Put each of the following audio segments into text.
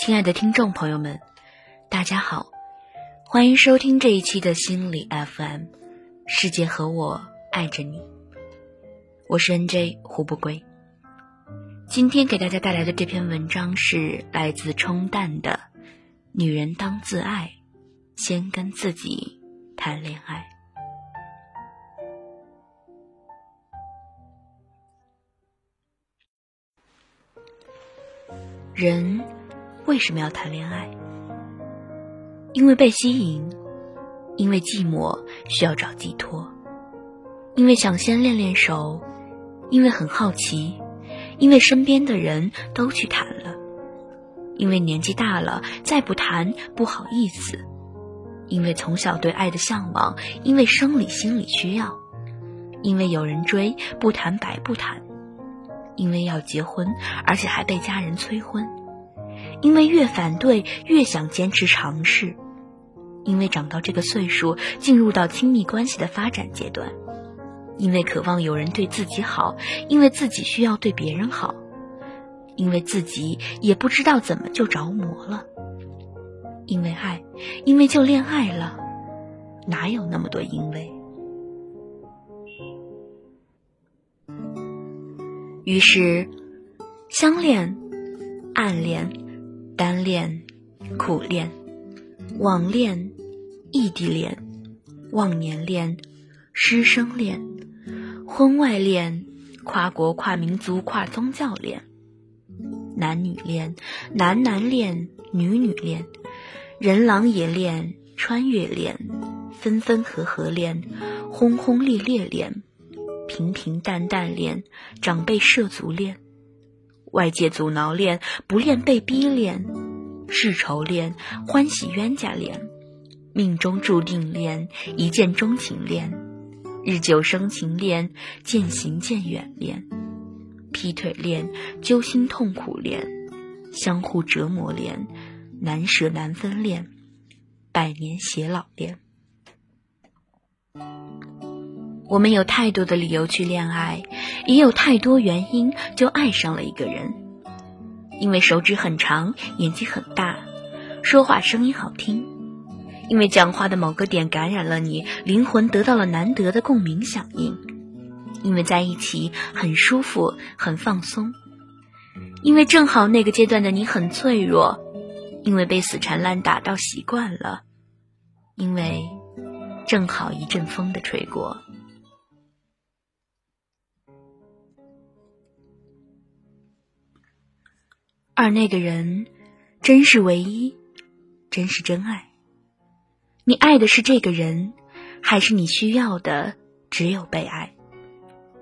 亲爱的听众朋友们，大家好，欢迎收听这一期的心理 FM，世界和我爱着你，我是 NJ 胡不归。今天给大家带来的这篇文章是来自冲淡的《女人当自爱，先跟自己谈恋爱》。人为什么要谈恋爱？因为被吸引，因为寂寞需要找寄托，因为想先练练手，因为很好奇，因为身边的人都去谈了，因为年纪大了再不谈不好意思，因为从小对爱的向往，因为生理心理需要，因为有人追不谈白不谈。因为要结婚，而且还被家人催婚；因为越反对越想坚持尝试；因为长到这个岁数，进入到亲密关系的发展阶段；因为渴望有人对自己好；因为自己需要对别人好；因为自己也不知道怎么就着魔了；因为爱，因为就恋爱了，哪有那么多因为？于是，相恋、暗恋、单恋、苦恋、网恋、异地恋、忘年恋、师生恋、婚外恋、跨国跨民族跨宗教恋、男女恋、男男恋、女女恋、人狼野恋、穿越恋、分分合合恋、轰轰烈烈恋。平平淡淡恋，长辈涉足恋，外界阻挠恋，不恋被逼恋，世仇恋，欢喜冤家恋，命中注定恋，一见钟情恋，日久生情恋，渐行渐远恋，劈腿恋，揪心痛苦恋，相互折磨恋，难舍难分恋，百年偕老恋。我们有太多的理由去恋爱，也有太多原因就爱上了一个人。因为手指很长，眼睛很大，说话声音好听；因为讲话的某个点感染了你，灵魂得到了难得的共鸣响应；因为在一起很舒服，很放松；因为正好那个阶段的你很脆弱；因为被死缠烂打到习惯了；因为正好一阵风的吹过。而那个人，真是唯一，真是真爱。你爱的是这个人，还是你需要的只有被爱？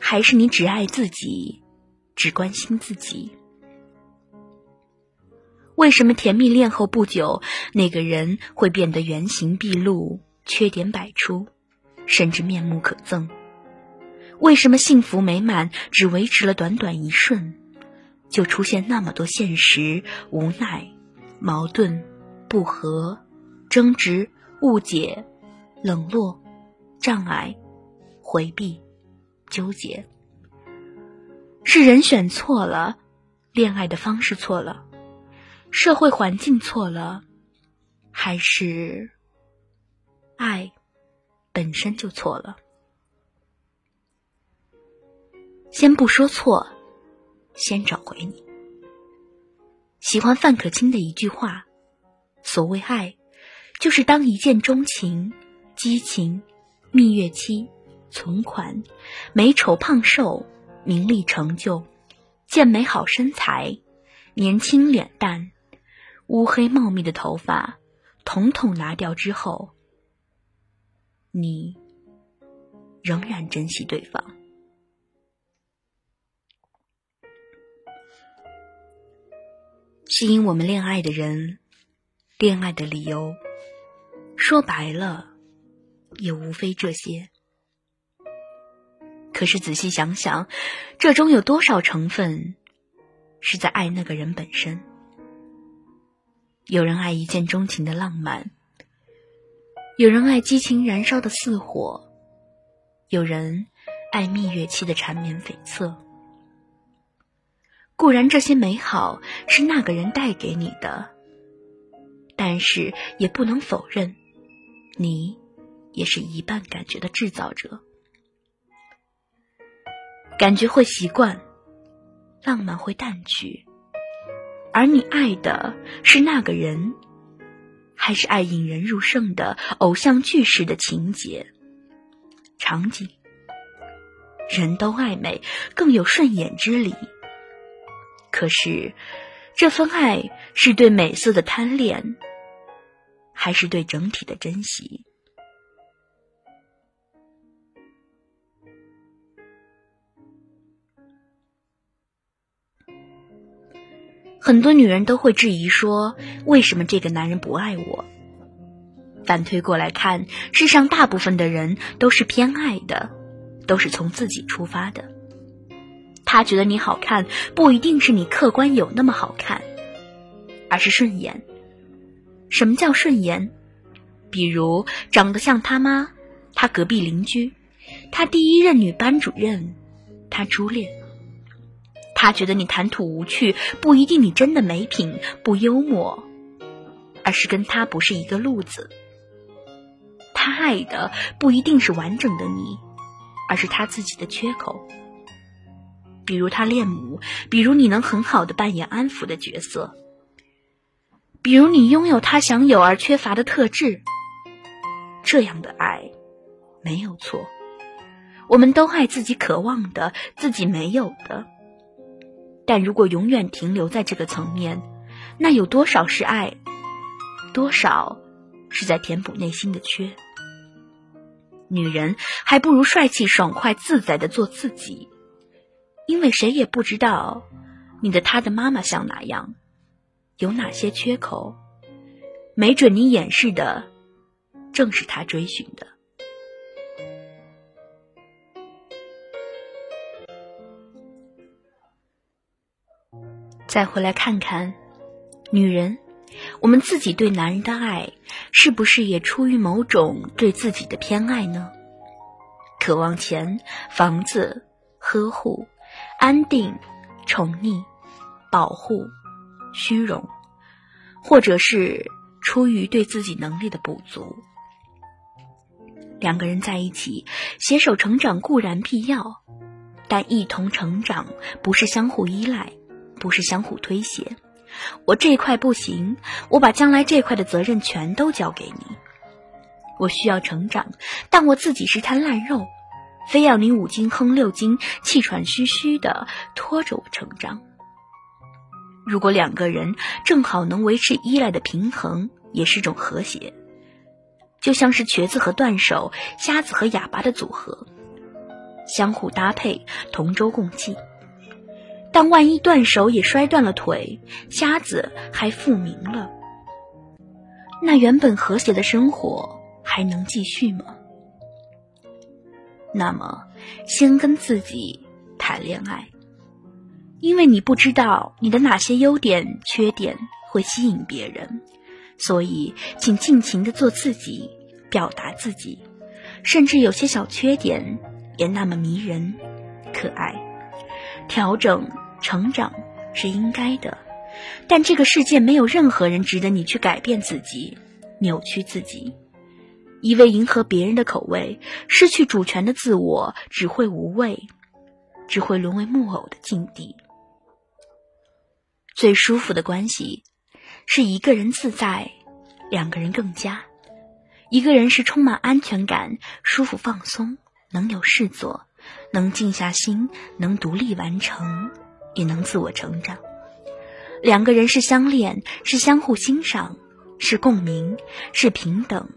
还是你只爱自己，只关心自己？为什么甜蜜恋后不久，那个人会变得原形毕露，缺点百出，甚至面目可憎？为什么幸福美满只维持了短短一瞬？就出现那么多现实、无奈、矛盾、不和、争执、误解、冷落、障碍、回避、纠结，是人选错了，恋爱的方式错了，社会环境错了，还是爱本身就错了？先不说错。先找回你。喜欢范可清的一句话：“所谓爱，就是当一见钟情、激情、蜜月期、存款、美丑胖瘦、名利成就、健美好身材、年轻脸蛋、乌黑茂密的头发，统统拿掉之后，你仍然珍惜对方。”吸引我们恋爱的人，恋爱的理由，说白了，也无非这些。可是仔细想想，这中有多少成分是在爱那个人本身？有人爱一见钟情的浪漫，有人爱激情燃烧的似火，有人爱蜜月期的缠绵悱恻。固然，这些美好是那个人带给你的，但是也不能否认，你也是一半感觉的制造者。感觉会习惯，浪漫会淡去，而你爱的是那个人，还是爱引人入胜的偶像剧式的情节、场景？人都爱美，更有顺眼之理。可是，这份爱是对美色的贪恋，还是对整体的珍惜？很多女人都会质疑说：“为什么这个男人不爱我？”反推过来看，世上大部分的人都是偏爱的，都是从自己出发的。他觉得你好看，不一定是你客观有那么好看，而是顺眼。什么叫顺眼？比如长得像他妈，他隔壁邻居，他第一任女班主任，他初恋。他觉得你谈吐无趣，不一定你真的没品、不幽默，而是跟他不是一个路子。他爱的不一定是完整的你，而是他自己的缺口。比如他恋母，比如你能很好的扮演安抚的角色，比如你拥有他想有而缺乏的特质。这样的爱没有错，我们都爱自己渴望的，自己没有的。但如果永远停留在这个层面，那有多少是爱？多少是在填补内心的缺？女人还不如帅气、爽快、自在的做自己，因为谁也不知道你的他的妈妈像哪样，有哪些缺口，没准你掩饰的正是他追寻的。再回来看看，女人，我们自己对男人的爱，是不是也出于某种对自己的偏爱呢？渴望钱、房子、呵护、安定、宠溺、保护、虚荣，或者是出于对自己能力的补足。两个人在一起，携手成长固然必要，但一同成长不是相互依赖。不是相互推卸，我这块不行，我把将来这块的责任全都交给你。我需要成长，但我自己是滩烂肉，非要你五斤哼六斤，气喘吁吁的拖着我成长。如果两个人正好能维持依赖的平衡，也是种和谐，就像是瘸子和断手、瞎子和哑巴的组合，相互搭配，同舟共济。但万一断手也摔断了腿，瞎子还复明了，那原本和谐的生活还能继续吗？那么，先跟自己谈恋爱，因为你不知道你的哪些优点、缺点会吸引别人，所以请尽情的做自己，表达自己，甚至有些小缺点也那么迷人、可爱，调整。成长是应该的，但这个世界没有任何人值得你去改变自己、扭曲自己，一味迎合别人的口味，失去主权的自我只会无味，只会沦为木偶的境地。最舒服的关系是一个人自在，两个人更加。一个人是充满安全感、舒服放松，能有事做，能静下心，能独立完成。也能自我成长。两个人是相恋，是相互欣赏，是共鸣，是平等，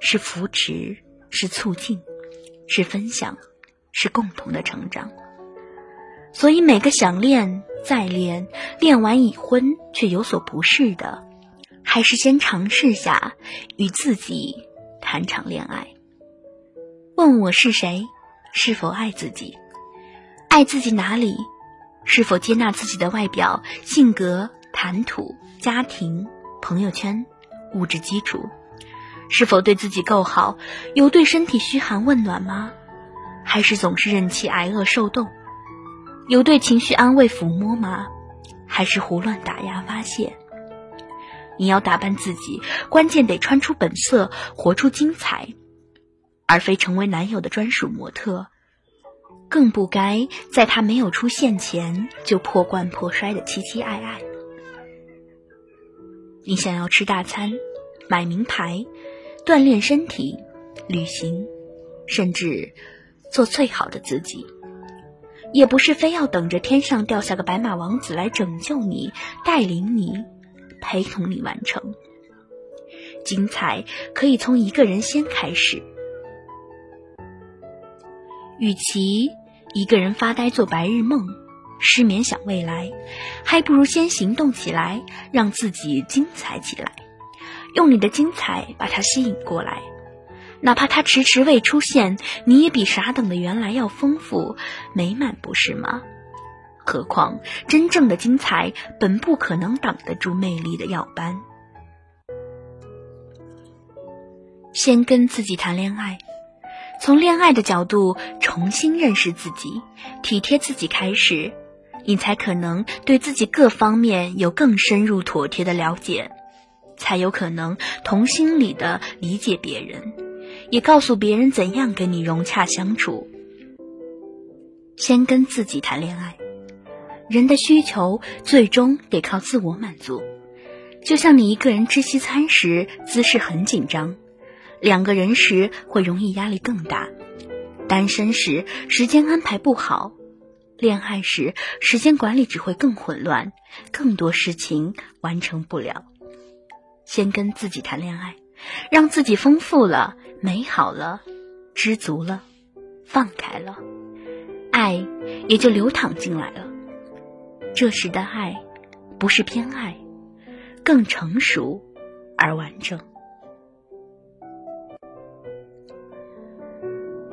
是扶持，是促进，是分享，是共同的成长。所以，每个想恋再恋，恋完已婚却有所不适的，还是先尝试下与自己谈场恋爱。问我是谁，是否爱自己，爱自己哪里？是否接纳自己的外表、性格、谈吐、家庭、朋友圈、物质基础？是否对自己够好？有对身体嘘寒问暖吗？还是总是任其挨饿受冻？有对情绪安慰抚摸吗？还是胡乱打压发泄？你要打扮自己，关键得穿出本色，活出精彩，而非成为男友的专属模特。更不该在他没有出现前就破罐破摔的期期爱爱。你想要吃大餐，买名牌，锻炼身体，旅行，甚至做最好的自己，也不是非要等着天上掉下个白马王子来拯救你、带领你、陪同你完成。精彩可以从一个人先开始。与其一个人发呆做白日梦，失眠想未来，还不如先行动起来，让自己精彩起来。用你的精彩把他吸引过来，哪怕他迟迟未出现，你也比傻等的原来要丰富美满，不是吗？何况真正的精彩本不可能挡得住魅力的耀斑。先跟自己谈恋爱。从恋爱的角度重新认识自己，体贴自己开始，你才可能对自己各方面有更深入妥帖的了解，才有可能同心理的理解别人，也告诉别人怎样跟你融洽相处。先跟自己谈恋爱，人的需求最终得靠自我满足。就像你一个人吃西餐时，姿势很紧张。两个人时会容易压力更大，单身时时间安排不好，恋爱时时间管理只会更混乱，更多事情完成不了。先跟自己谈恋爱，让自己丰富了、美好了、知足了、放开了，爱也就流淌进来了。这时的爱，不是偏爱，更成熟而完整。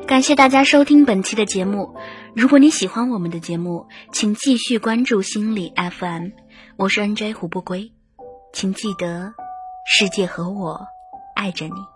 感谢大家收听本期的节目。如果你喜欢我们的节目，请继续关注心理 FM。我是 NJ 胡不归，请记得，世界和我爱着你。